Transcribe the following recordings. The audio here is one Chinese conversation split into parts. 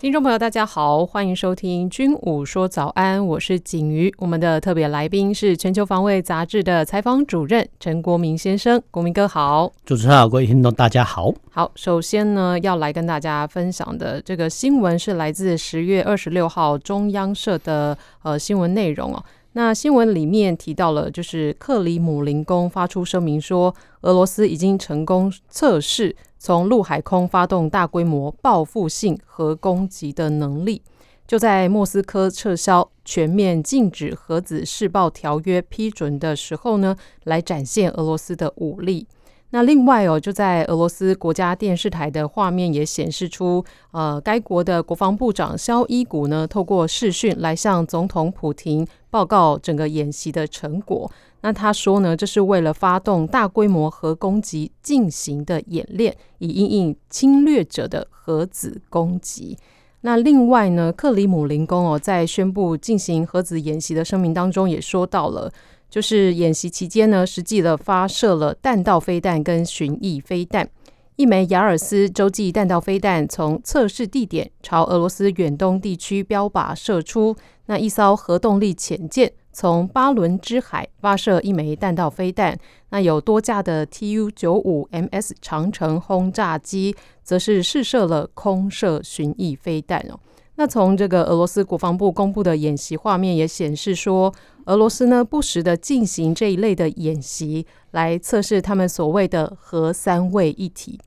听众朋友，大家好，欢迎收听《军武说早安》，我是景瑜。我们的特别来宾是《全球防卫杂志》的采访主任陈国民先生，国民哥好。主持人好，各位听众大家好。好，首先呢，要来跟大家分享的这个新闻是来自十月二十六号中央社的呃新闻内容哦。那新闻里面提到了，就是克里姆林宫发出声明说，俄罗斯已经成功测试。从陆海空发动大规模报复性核攻击的能力，就在莫斯科撤销全面禁止核子试爆条约批准的时候呢，来展现俄罗斯的武力。那另外哦，就在俄罗斯国家电视台的画面也显示出，呃，该国的国防部长肖伊古呢，透过视讯来向总统普亭报告整个演习的成果。那他说呢，这是为了发动大规模核攻击进行的演练，以应应侵略者的核子攻击。那另外呢，克里姆林宫哦，在宣布进行核子演习的声明当中，也说到了，就是演习期间呢，实际的发射了弹道飞弹跟巡弋飞弹，一枚雅尔斯洲际弹道飞弹从测试地点朝俄罗斯远东地区标靶射出，那一艘核动力潜舰。从巴伦支海发射一枚弹道飞弹，那有多架的 Tu 九五 MS 长程轰炸机，则是试射了空射巡弋飞弹哦。那从这个俄罗斯国防部公布的演习画面也显示说，俄罗斯呢不时的进行这一类的演习，来测试他们所谓的核三位一体。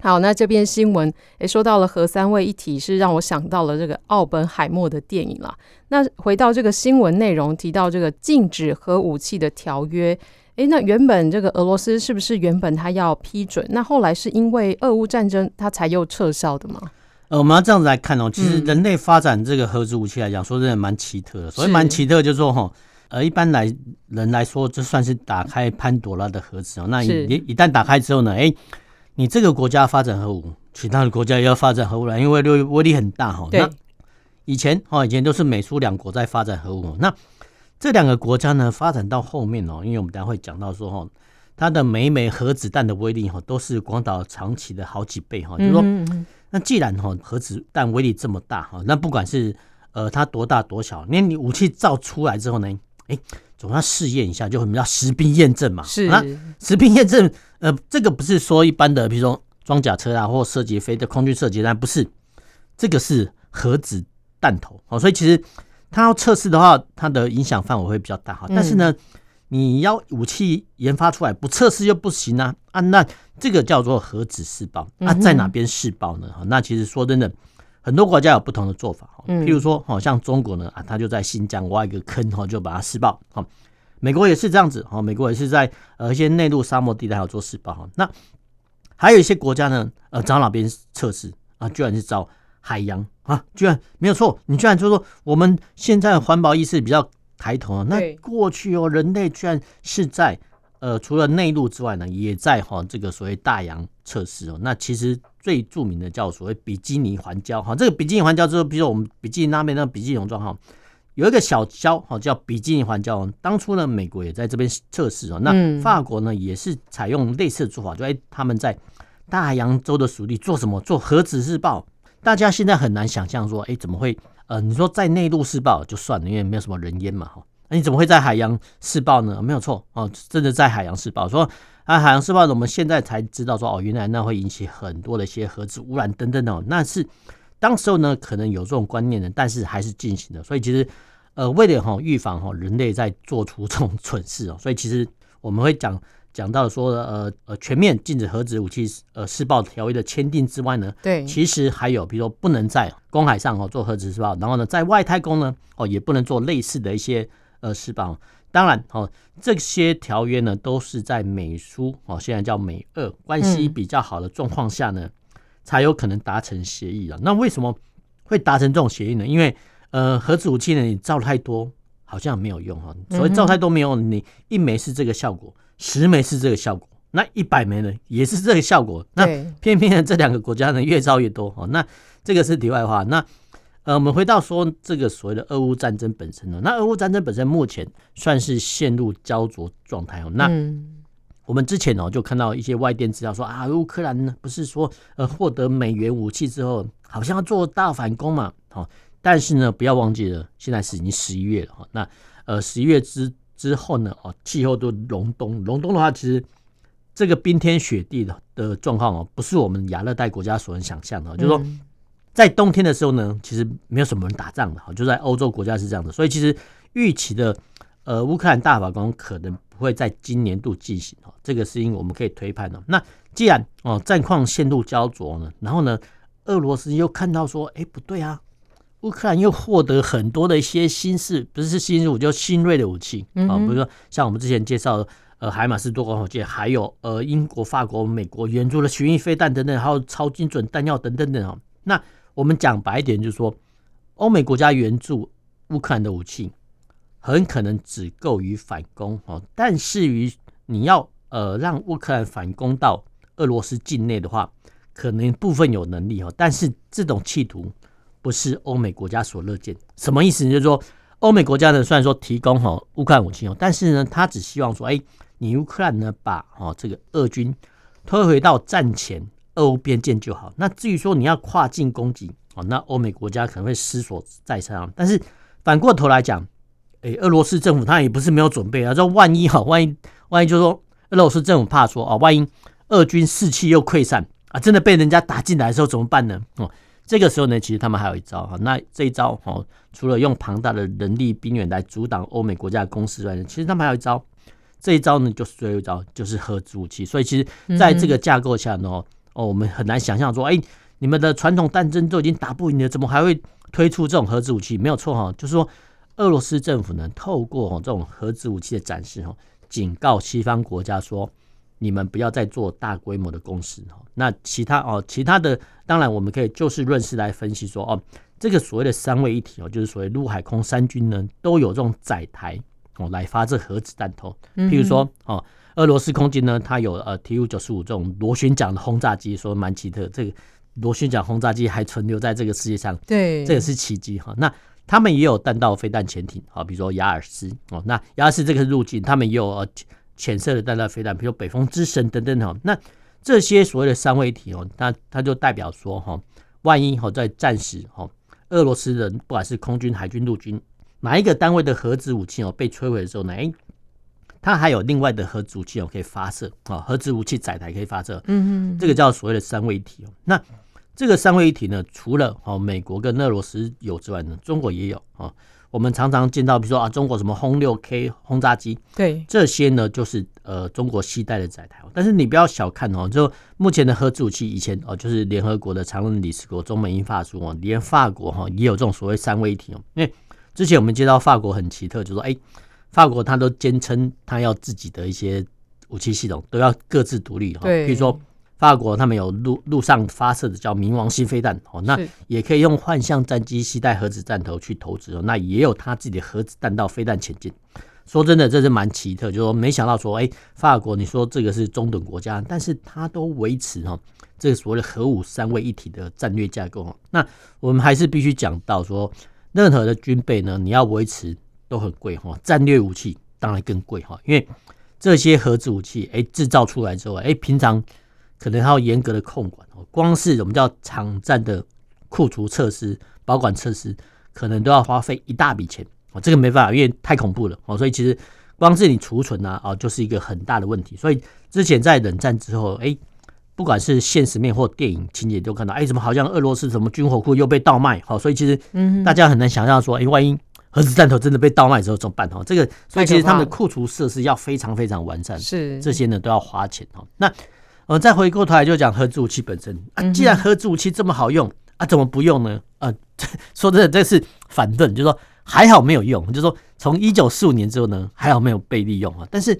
好，那这边新闻诶，说到了核三位一体，是让我想到了这个奥本海默的电影啦。那回到这个新闻内容，提到这个禁止核武器的条约，诶，那原本这个俄罗斯是不是原本他要批准？那后来是因为俄乌战争，他才又撤销的吗？呃，我们要这样子来看哦，其实人类发展这个核子武器来讲，说真的蛮奇特的。所以蛮奇特，就是说哈，呃，一般来人来说，这算是打开潘朵拉的盒子哦。那一一旦打开之后呢，诶。你这个国家发展核武，其他的国家也要发展核武了，因为威威力很大哈。那以前哈，以前都是美苏两国在发展核武。那这两个国家呢，发展到后面哦，因为我们等下会讲到说哈，它的每一枚核子弹的威力哈，都是广岛长崎的好几倍哈。就是说，那既然哈核子弹威力这么大哈，那不管是呃它多大多小，那你武器造出来之后呢，哎。总要试验一下，就我们叫实兵验证嘛。是那，实兵验证，呃，这个不是说一般的，比如说装甲车啊，或射击飞的空军射击弹，不是，这个是核子弹头。哦，所以其实它要测试的话，它的影响范围会比较大哈。但是呢，你要武器研发出来不测试又不行啊啊，那这个叫做核子试爆啊，在哪边试爆呢？哈，那其实说真的。很多国家有不同的做法，譬如说，好像中国呢，啊，他就在新疆挖一个坑，哈，就把它试爆。好，美国也是这样子，哈，美国也是在呃一些内陆沙漠地带有做试爆。哈，那还有一些国家呢，呃，找哪边测试啊？居然是找海洋啊，居然没有错，你居然就说我们现在环保意识比较抬头，那过去哦，人类居然是在。呃，除了内陆之外呢，也在哈这个所谓大洋测试哦。那其实最著名的叫所谓比基尼环礁哈，这个比基尼环礁之后，比如说我们比基尼那边那个比基尼农庄哈，有一个小礁哈叫比基尼环礁。当初呢，美国也在这边测试哦。那法国呢也是采用类似的做法，就哎他们在大洋洲的属地做什么？做核子试爆。大家现在很难想象说，哎怎么会？呃，你说在内陆试爆就算了，因为没有什么人烟嘛哈。那你怎么会在海洋试爆呢？没有错哦，真的在海洋试爆。说啊，海洋试爆，我们现在才知道说哦，原来那会引起很多的一些核子污染等等哦。那是当时候呢，可能有这种观念的，但是还是进行的。所以其实呃，为了哈预防哈人类在做出这种 蠢事哦，所以其实我们会讲讲到说呃呃全面禁止核子武器呃试爆条约的签订之外呢，对，其实还有比如说不能在公海上哦做核子试爆，然后呢在外太空呢哦也不能做类似的一些。呃，试爆，当然，哦，这些条约呢，都是在美苏哦，现在叫美俄关系比较好的状况下呢，才有可能达成协议啊。那为什么会达成这种协议呢？因为呃，核子武器呢，你造太多，好像没有用哈。所以造太多没有用，你一枚是这个效果，十枚是这个效果，那一百枚呢也是这个效果。那偏偏这两个国家呢越造越多哦。那这个是题外话。那呃，我们回到说这个所谓的俄乌战争本身呢，那俄乌战争本身目前算是陷入焦灼状态哦。那我们之前哦就看到一些外电资料说啊，乌克兰呢不是说呃获得美元武器之后，好像要做大反攻嘛，好。但是呢，不要忘记了，现在是已经十一月了哈。那呃，十一月之之后呢，哦，气候都隆冬，隆冬的话，其实这个冰天雪地的的状况哦，不是我们亚热带国家所能想象的。就是说，在冬天的时候呢，其实没有什么人打仗的哈，就在欧洲国家是这样的。所以其实预期的呃乌克兰大法官可能不会在今年度进行哈，这个事情我们可以推判的。那既然哦战况陷入焦灼呢，然后呢，俄罗斯又看到说，哎，不对啊。乌克兰又获得很多的一些新式，不是新式武器，就新锐的武器啊，比如说像我们之前介绍的呃海马斯多管火箭，还有呃英国、法国、美国援助的巡弋飞弹等等，还有超精准弹药等等等啊。那我们讲白一点，就是说欧美国家援助乌克兰的武器，很可能只够于反攻哦，但是于你要呃让乌克兰反攻到俄罗斯境内的话，可能部分有能力哦，但是这种企图。不是欧美国家所乐见，什么意思呢？就是说，欧美国家呢，虽然说提供哈乌克兰武器哦，但是呢，他只希望说，哎，你乌克兰呢，把哦这个俄军推回到战前俄乌边界就好。那至于说你要跨境攻击哦，那欧美国家可能会思索再三。但是反过头来讲，哎，俄罗斯政府他也不是没有准备啊，说万一哈，万一万一就是说俄罗斯政府怕说啊，万一俄军士气又溃散啊，真的被人家打进来的时候怎么办呢？哦。这个时候呢，其实他们还有一招哈。那这一招哦，除了用庞大的人力兵员来阻挡欧美国家的攻势外呢，其实他们还有一招。这一招呢，就是最后一招，就是核子武器。所以其实在这个架构下呢，哦，我们很难想象说，哎，你们的传统战争都已经打不赢了，怎么还会推出这种核子武器？没有错哈，就是说俄罗斯政府呢，透过这种核子武器的展示哈，警告西方国家说。你们不要再做大规模的攻势哈。那其他哦，其他的当然我们可以就事论事来分析说哦，这个所谓的三位一体哦，就是所谓陆海空三军呢都有这种载台哦来发射核子弹头。譬如说哦，俄罗斯空军呢，它有呃 Tu 九十五这种螺旋桨的轰炸机，说蛮奇特。这个螺旋桨轰炸机还存留在这个世界上，对，这也是奇迹哈。那他们也有弹道飞弹潜艇啊，比如说雅尔斯哦，那雅尔斯这个是陆军，他们也有呃。浅色的弹道飞弹，比如北风之神等等哈，那这些所谓的三位一体哦，它它就代表说哈，万一哈在战时哈，俄罗斯人不管是空军、海军、陆军哪一个单位的核子武器哦被摧毁的时候呢，哎，它还有另外的核子武器哦可以发射啊，核子武器载台可以发射，嗯嗯，这个叫所谓的三位一体哦。那这个三位一体呢，除了哦美国跟俄罗斯有之外呢，中国也有啊。我们常常见到，比如说啊，中国什么轰六 K 轰炸机，对这些呢，就是呃中国携带的载台。但是你不要小看哦，就目前的核子武器，以前哦就是联合国的常任理事国中美英法苏哦，连法国哈也有这种所谓三位一体哦。因为之前我们接到法国很奇特，就说哎，法国他都坚称他要自己的一些武器系统都要各自独立哈，比如说。法国他们有陆陆上发射的叫冥王星飞弹哦，那也可以用幻象战机携带核子弹头去投掷哦，那也有他自己的核子弹道飞弹前进。说真的，这是蛮奇特，就是说没想到说，哎，法国你说这个是中等国家，但是他都维持哈这个所谓的核武三位一体的战略架构。那我们还是必须讲到说，任何的军备呢，你要维持都很贵哈，战略武器当然更贵哈，因为这些核子武器哎制造出来之后，哎平常。可能还要严格的控管哦，光是我们叫场站的库存设施、保管设施，可能都要花费一大笔钱哦。这个没办法，因为太恐怖了哦。所以其实光是你储存啊，哦，就是一个很大的问题。所以之前在冷战之后，哎，不管是现实面或电影情节，都看到，哎，怎么好像俄罗斯什么军火库又被盗卖？好，所以其实嗯，大家很难想象说，哎，万一核子弹头真的被盗卖之后怎么办？哈，这个所以其实他们的库存设施要非常非常完善，是这些呢都要花钱哦。那呃，再回过头来就讲核子武器本身啊，既然核子武器这么好用啊，怎么不用呢？啊，说真的，这是反论，就是说还好没有用，就是说从一九四五年之后呢，还好没有被利用啊。但是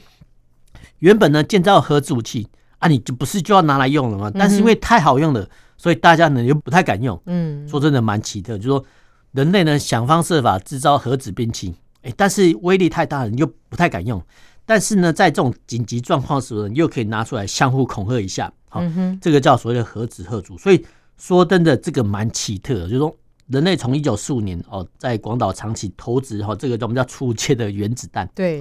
原本呢，建造核子武器啊，你就不是就要拿来用了吗？但是因为太好用了，所以大家呢又不太敢用。嗯，说真的蛮奇特，就是说人类呢想方设法制造核子兵器，哎，但是威力太大了，你又不太敢用。但是呢，在这种紧急状况时候，你又可以拿出来相互恐吓一下，好，这个叫所谓的核子吓阻。所以说真的，这个蛮奇特的，就是说人类从一九四五年哦，在广岛长崎投掷哈，这个我们叫初阶的原子弹，对，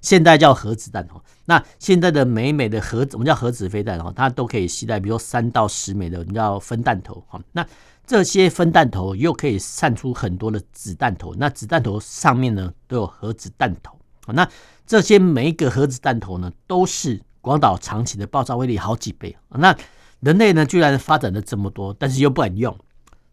现在叫核子弹哈。那现在的每枚的核，我们叫核子飞弹哈，它都可以携带，比如说三到十枚的，我们叫分弹头哈。那这些分弹头又可以散出很多的子弹头，那子弹头上面呢都有核子弹头，那。这些每一个核子弹头呢，都是广岛长崎的爆炸威力好几倍。那人类呢，居然发展了这么多，但是又不敢用。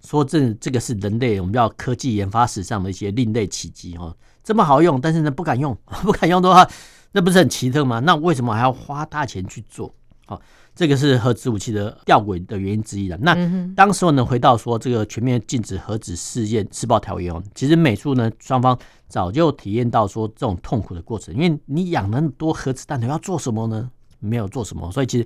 说这这个是人类我们叫科技研发史上的一些另类奇迹哦，这么好用，但是呢不敢用，不敢用的话，那不是很奇特吗？那为什么还要花大钱去做？好。这个是核子武器的吊诡的原因之一了。那当时候呢，回到说这个全面禁止核子试验试爆条约哦，其实美苏呢双方早就体验到说这种痛苦的过程，因为你养那么多核子弹头要做什么呢？没有做什么，所以其实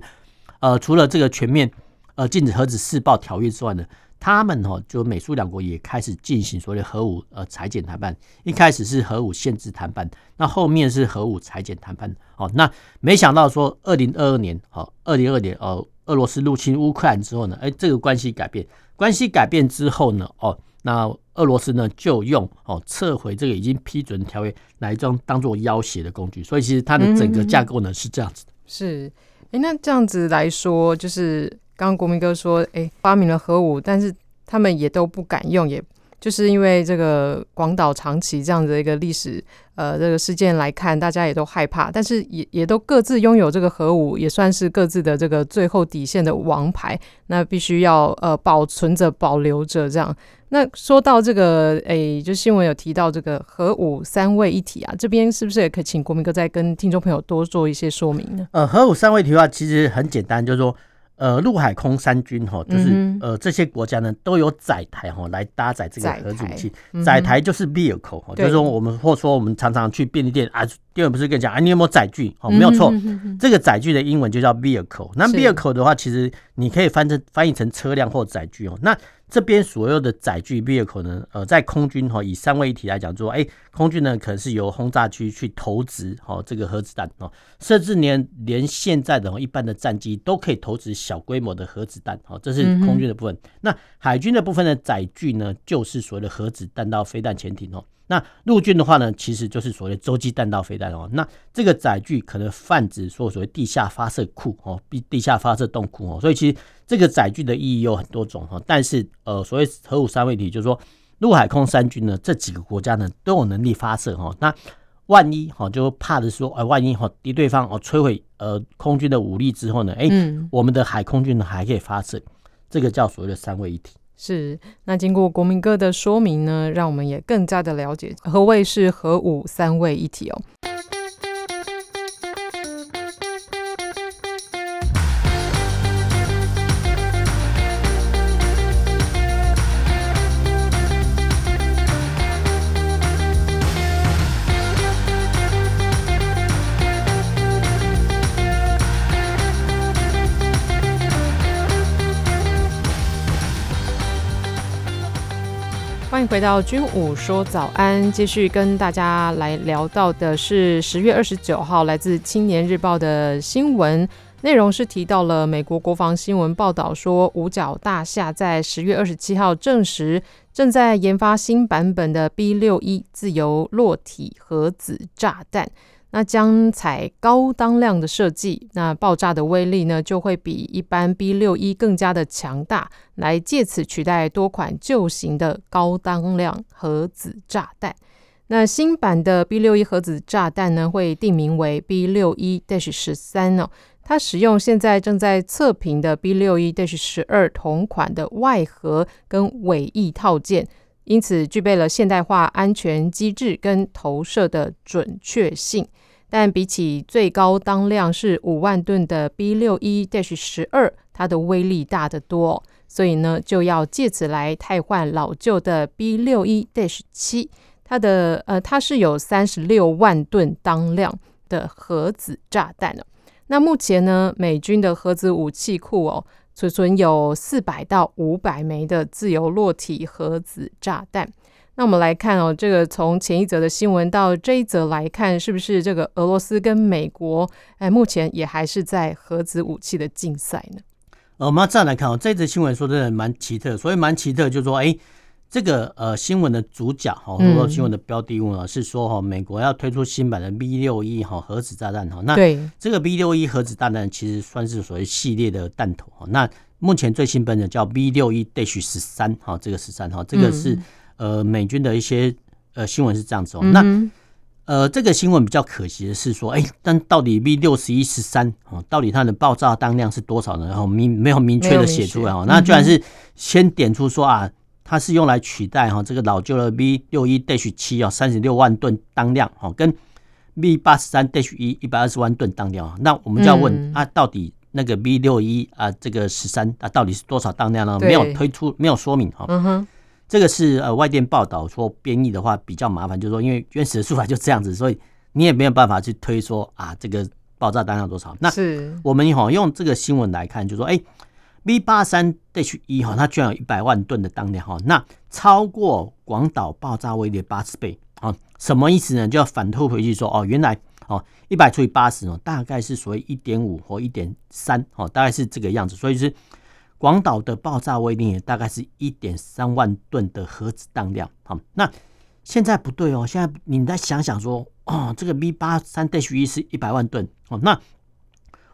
呃除了这个全面呃禁止核子试爆条约之外呢。他们哦，就美苏两国也开始进行所谓的核武呃裁减谈判。一开始是核武限制谈判，那后面是核武裁减谈判。哦，那没想到说二零二二年，哦，二零二二年，哦，俄罗斯入侵乌克兰之后呢，哎，这个关系改变，关系改变之后呢，哦，那俄罗斯呢就用哦撤回这个已经批准条约来装当做要挟的工具。所以其实它的整个架构呢是这样子的。是，哎，那这样子来说就是。刚刚国民哥说：“哎，发明了核武，但是他们也都不敢用，也就是因为这个广岛长崎这样的一个历史，呃，这个事件来看，大家也都害怕，但是也也都各自拥有这个核武，也算是各自的这个最后底线的王牌，那必须要呃保存着、保留着这样。那说到这个，哎，就新闻有提到这个核武三位一体啊，这边是不是也可以请国民哥再跟听众朋友多做一些说明呢？呃，核武三位一体的话，其实很简单，就是说。”呃，陆海空三军哈，就是呃这些国家呢都有载台哈来搭载这个核武器，载台就是 vehicle 哈，就是说我们或说我们常常去便利店啊，店员不是跟你讲啊，你有没有载具？哦，没有错，这个载具的英文就叫 vehicle。那 vehicle 的话，其实你可以翻成翻译成车辆或载具哦。那这边所有的载具 vehicle 呢，呃，在空军哈，以三位一体来讲，说，哎，空军呢可能是由轰炸区去投掷哈这个核子弹哦，甚至连连现在的一般的战机都可以投掷小规模的核子弹哦，这是空军的部分。那海军的部分的载具呢，就是所谓的核子弹道飞弹潜艇哦。那陆军的话呢，其实就是所谓的洲际弹道飞弹哦。那这个载具可能泛指说所谓地下发射库哦，地地下发射洞库哦。所以其实这个载具的意义有很多种哈。但是呃，所谓核武三位一体，就是说陆海空三军呢，这几个国家呢都有能力发射哈。那万一哈，就怕的说，哎，万一哈敌对方哦摧毁呃空军的武力之后呢，哎，我们的海空军呢还可以发射，这个叫所谓的三位一体。是，那经过国民哥的说明呢，让我们也更加的了解何谓是核武三位一体哦。回到军武说早安，继续跟大家来聊到的是十月二十九号来自《青年日报》的新闻内容，是提到了美国国防新闻报道说，五角大厦在十月二十七号证实正在研发新版本的 B 六一自由落体核子炸弹。那将采高当量的设计，那爆炸的威力呢，就会比一般 B 六一更加的强大，来借此取代多款旧型的高当量核子炸弹。那新版的 B 六一核子炸弹呢，会定名为 B 六一 d -十三哦，它使用现在正在测评的 B 六一 d -十二同款的外盒跟尾翼套件。因此，具备了现代化安全机制跟投射的准确性，但比起最高当量是五万吨的 B 六一 d -十二，它的威力大得多，所以呢，就要借此来汰换老旧的 B 六一-七，它的呃，它是有三十六万吨当量的核子炸弹哦。那目前呢，美军的核子武器库哦。储存有四百到五百枚的自由落体核子炸弹，那我们来看哦，这个从前一则的新闻到这一则来看，是不是这个俄罗斯跟美国，哎，目前也还是在核子武器的竞赛呢？呃，我们要这样来看哦，这则新闻说真的蛮奇特，所以蛮奇特，就是说，哎，这个呃新闻的主角哈，或者说新闻的标的物呢，是说哈，美国要推出新版的 V 六一哈核子炸弹哈。那这个 V 六一核子炸弹其实算是所谓系列的弹头哈。那目前最新版的叫 V 六一 Dash 十三哈，这个十三哈，这个是。呃，美军的一些呃新闻是这样子哦。嗯、那呃，这个新闻比较可惜的是说，哎、欸，但到底 V 六十一十三哦，到底它的爆炸当量是多少呢？然后明没有明确的写出来哦。那居然是先点出说啊，它是用来取代哈这个老旧的 V 六一 Dash 七啊，三十六万吨当量哦，跟 V 八十三 Dash 一一百二十万吨当量啊。那我们就要问、嗯、啊，到底那个 V 六一啊，这个十三啊，到底是多少当量呢？没有推出，没有说明哈。嗯哼。这个是呃外电报道说编译的话比较麻烦，就是说因为原始的说法就这样子，所以你也没有办法去推说啊这个爆炸当量多少。那是我们哈用这个新闻来看，就是说哎 V 八三 Dash 一哈它居然有一百万吨的当量哈，那超过广岛爆炸威力八十倍啊，什么意思呢？就要反推回去说哦，原来哦一百除以八十哦，大概是所谓一点五或一点三哦，大概是这个样子，所以是。广岛的爆炸威力也大概是一点三万吨的核子当量。好，那现在不对哦，现在你再想想说，哦，这个 V 八三 Dash 一是一百万吨哦，那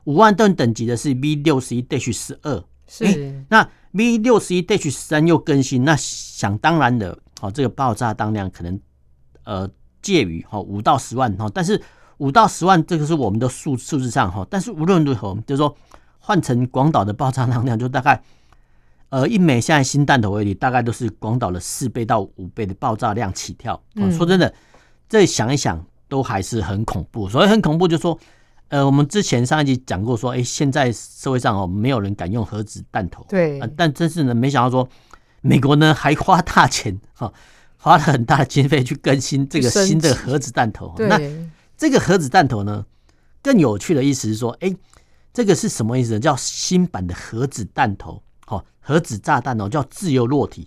五万吨等级的是 V 六十一 Dash 十二，是那 V 六十一 Dash 十三又更新，那想当然的，哦，这个爆炸当量可能呃介于哈五到十万哈，但是五到十万这个是我们的数数字上哈，但是无论如何就是说。换成广岛的爆炸当量，就大概，呃，一枚现在新弹头威力大概都是广岛的四倍到五倍的爆炸量起跳。嗯，说真的，这想一想都还是很恐怖。所以很恐怖，就是说，呃，我们之前上一集讲过，说，哎，现在社会上哦，没有人敢用核子弹头。对。但真是呢，没想到说，美国呢还花大钱哈，花了很大的经费去更新这个新的核子弹头。那这个核子弹头呢，更有趣的意思是说，哎。这个是什么意思呢？叫新版的核子弹头，好，核子炸弹哦，叫自由落体，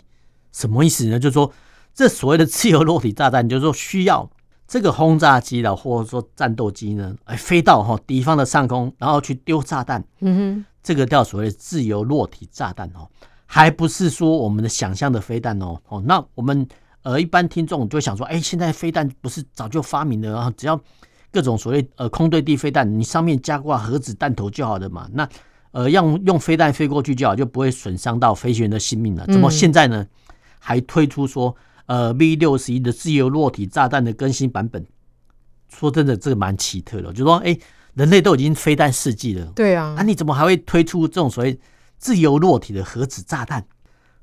什么意思呢？就是说，这所谓的自由落体炸弹，就是说需要这个轰炸机的或者说战斗机呢，哎，飞到哈敌方的上空，然后去丢炸弹。嗯哼，这个叫所谓的自由落体炸弹哦，还不是说我们的想象的飞弹哦。哦，那我们呃一般听众就会想说，哎，现在飞弹不是早就发明了，然后只要。各种所谓呃空对地飞弹，你上面加挂核子弹头就好了嘛。那呃用用飞弹飞过去就好，就不会损伤到飞行员的性命了。怎么现在呢？还推出说呃 V 六十一的自由落体炸弹的更新版本？说真的，这个蛮奇特的。就说哎，人类都已经飞弹世纪了，对啊，啊你怎么还会推出这种所谓自由落体的核子炸弹？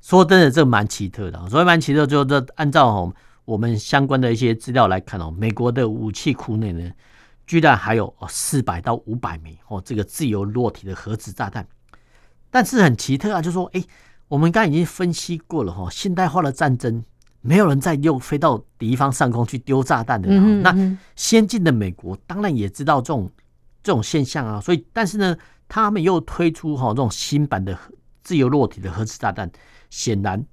说真的，这个蛮奇特的。所以蛮奇特，就是按照哦。我们相关的一些资料来看哦，美国的武器库内呢，居然还有哦四百到五百枚哦这个自由落体的核子炸弹。但是很奇特啊，就是说哎，我们刚才已经分析过了哈，现代化的战争没有人再用飞到敌方上空去丢炸弹的。那先进的美国当然也知道这种这种现象啊，所以但是呢，他们又推出哈这种新版的自由落体的核子炸弹，显然。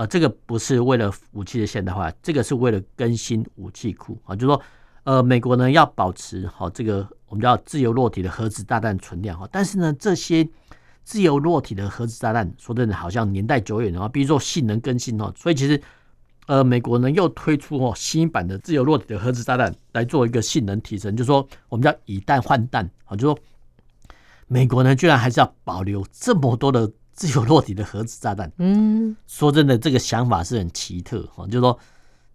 呃，这个不是为了武器的现代化，这个是为了更新武器库啊。就是说，呃，美国呢要保持好这个我们叫自由落体的核子炸弹存量哈。但是呢，这些自由落体的核子炸弹说真的好像年代久远啊，比如说性能更新哦。所以其实，呃，美国呢又推出哦新版的自由落体的核子炸弹来做一个性能提升，就是说我们叫以弹换弹啊。就是说，美国呢居然还是要保留这么多的。自由落体的核子炸弹，嗯，说真的，这个想法是很奇特哈，就是说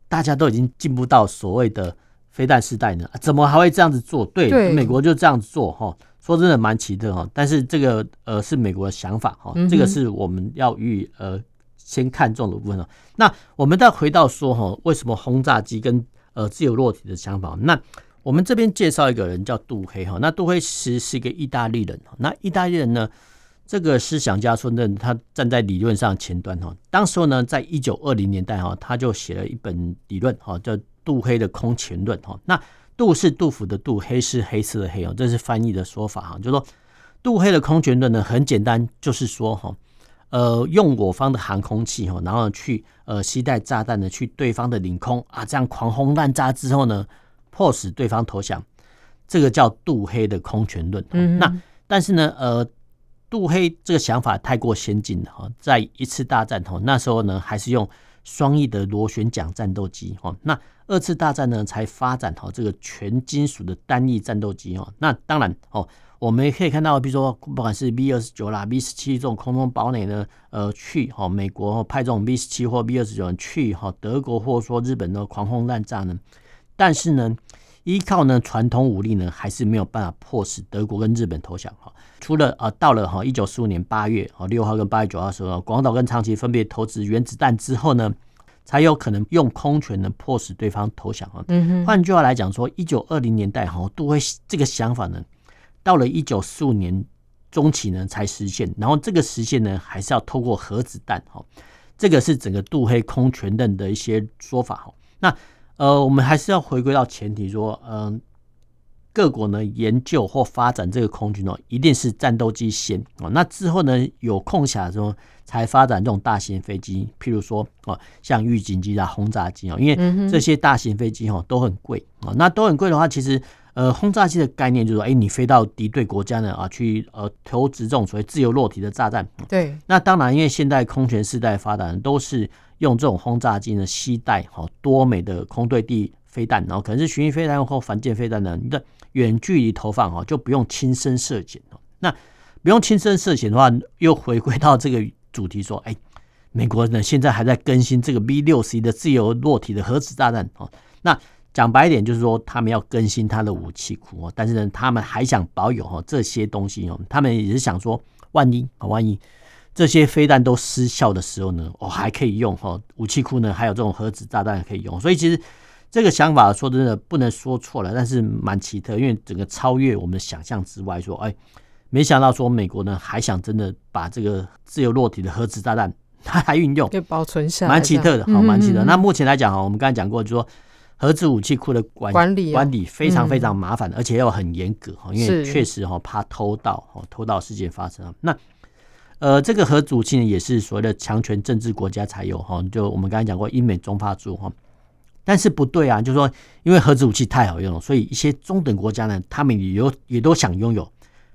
大家都已经进步到所谓的飞弹时代呢，怎么还会这样子做？对，对美国就这样子做哈。说真的蛮奇特哈，但是这个呃是美国的想法哈，这个是我们要予以呃先看中的部分。那我们再回到说哈，为什么轰炸机跟呃自由落体的想法？那我们这边介绍一个人叫杜黑哈，那杜黑其实是一个意大利人，那意大利人呢？这个思想家说呢，他站在理论上前端哈。当时呢，在一九二零年代哈，他就写了一本理论哈，叫杜黑的空前论哈。那杜是杜甫的杜，黑是黑色的黑哦，这是翻译的说法哈。就说杜黑的空前论呢，很简单，就是说哈，呃用我方的航空器哈，然后去呃携带炸弹呢去对方的领空啊，这样狂轰滥炸之后呢，迫使对方投降，这个叫杜黑的空前论。嗯、那但是呢，呃，杜黑这个想法太过先进了哈，在一次大战哈那时候呢，还是用双翼的螺旋桨战斗机哈。那二次大战呢，才发展哈这个全金属的单翼战斗机哈。那当然哦。我们也可以看到，比如说，不管是 B 二十九啦、B 十七这种空中堡垒呢，呃，去哈美国派这种 B 十七或 B 二十九去哈德国或者说日本的狂轰滥炸呢，但是呢，依靠呢传统武力呢，还是没有办法迫使德国跟日本投降哈。除了啊，到了哈一九四五年八月啊六号跟八月九号的时候，广岛跟长崎分别投掷原子弹之后呢，才有可能用空权呢迫使对方投降啊。嗯。换句话来讲说，一九二零年代哈杜黑这个想法呢。到了一九四五年中期呢，才实现。然后这个实现呢，还是要透过核子弹哈。这个是整个杜黑空权论的一些说法哈。那呃，我们还是要回归到前提说，嗯、呃，各国呢研究或发展这个空军哦，一定是战斗机先哦。那之后呢，有空暇的时候才发展这种大型飞机，譬如说哦，像预警机啊、轰炸机哦，因为这些大型飞机哦都很贵啊。那都很贵的话，其实。呃，轰炸机的概念就是说，哎、欸，你飞到敌对国家呢啊，去呃投掷这种所谓自由落体的炸弹。对。那当然，因为现代空权时代发展都是用这种轰炸机呢，携带好多枚的空对地飞弹，然后可能是巡弋飞弹或反舰飞弹呢，你的远距离投放哈，就不用亲身射检。那不用亲身涉险的话，又回归到这个主题说，哎、美国呢现在还在更新这个 B 六十一的自由落体的核子炸弹哦，那。讲白一点，就是说他们要更新他的武器库哦，但是呢，他们还想保有哈这些东西哦，他们也是想说，万一啊，万一这些飞弹都失效的时候呢，哦，还可以用哈武器库呢，还有这种核子炸弹可以用，所以其实这个想法说真的不能说错了，但是蛮奇特，因为整个超越我们的想象之外，说哎，没想到说美国呢还想真的把这个自由落体的核子炸弹它还运用，给保存下来，蛮奇特的，好，蛮奇特。那目前来讲哈，我们刚才讲过，就是说。核子武器库的管管理管理非常非常麻烦，而且要很严格哈，因为确实哈怕偷盗哈偷盗事件发生。那呃，这个核武器呢，也是所谓的强权政治国家才有哈，就我们刚才讲过英美中法住哈，但是不对啊，就是说因为核子武器太好用了，所以一些中等国家呢，他们也有也都想拥有，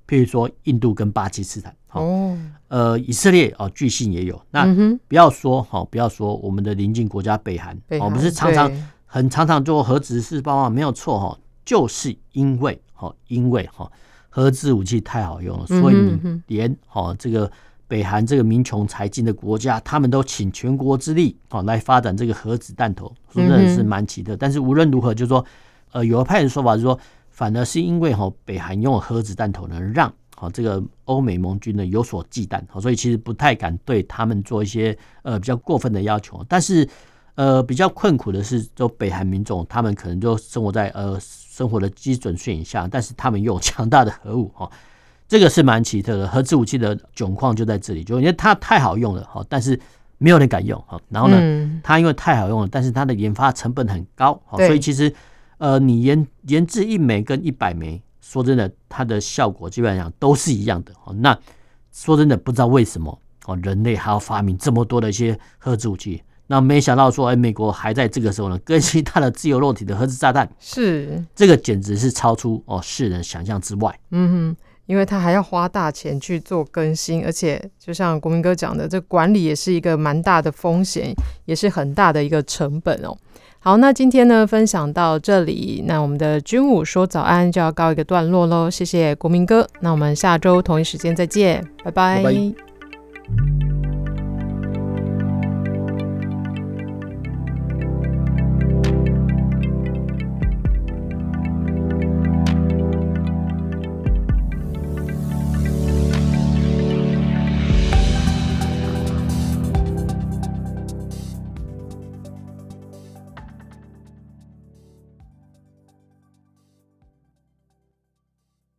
譬如说印度跟巴基斯坦哦，呃，以色列哦，据信也有。那不要说哈，不要说我们的邻近国家北韩，我们是常常。很常常做核子试爆啊，没有错哈，就是因为哈，因为哈核子武器太好用了，所以你连哈这个北韩这个民穷财尽的国家，他们都倾全国之力啊来发展这个核子弹头，说真的是蛮奇特。但是无论如何，就是说呃，有一派的说法是说，反而是因为哈北韩拥有核子弹头呢，让哈这个欧美盟军呢有所忌惮，所以其实不太敢对他们做一些呃比较过分的要求，但是。呃，比较困苦的是，就北韩民众，他们可能就生活在呃生活的基准线以下，但是他们又有强大的核武哈，这个是蛮奇特的。核子武器的窘况就在这里，就因为它太好用了哈，但是没有人敢用哈。然后呢，它因为太好用了，但是它的研发成本很高，所以其实呃，你研研制一枚跟一百枚，说真的，它的效果基本上都是一样的。那说真的，不知道为什么哦，人类还要发明这么多的一些核子武器。那没想到说，哎，美国还在这个时候呢，更新它的自由落体的核子炸弹，是这个简直是超出哦世人想象之外。嗯哼，因为他还要花大钱去做更新，而且就像国民哥讲的，这管理也是一个蛮大的风险，也是很大的一个成本哦。好，那今天呢，分享到这里，那我们的军武说早安就要告一个段落喽。谢谢国民哥，那我们下周同一时间再见，拜拜。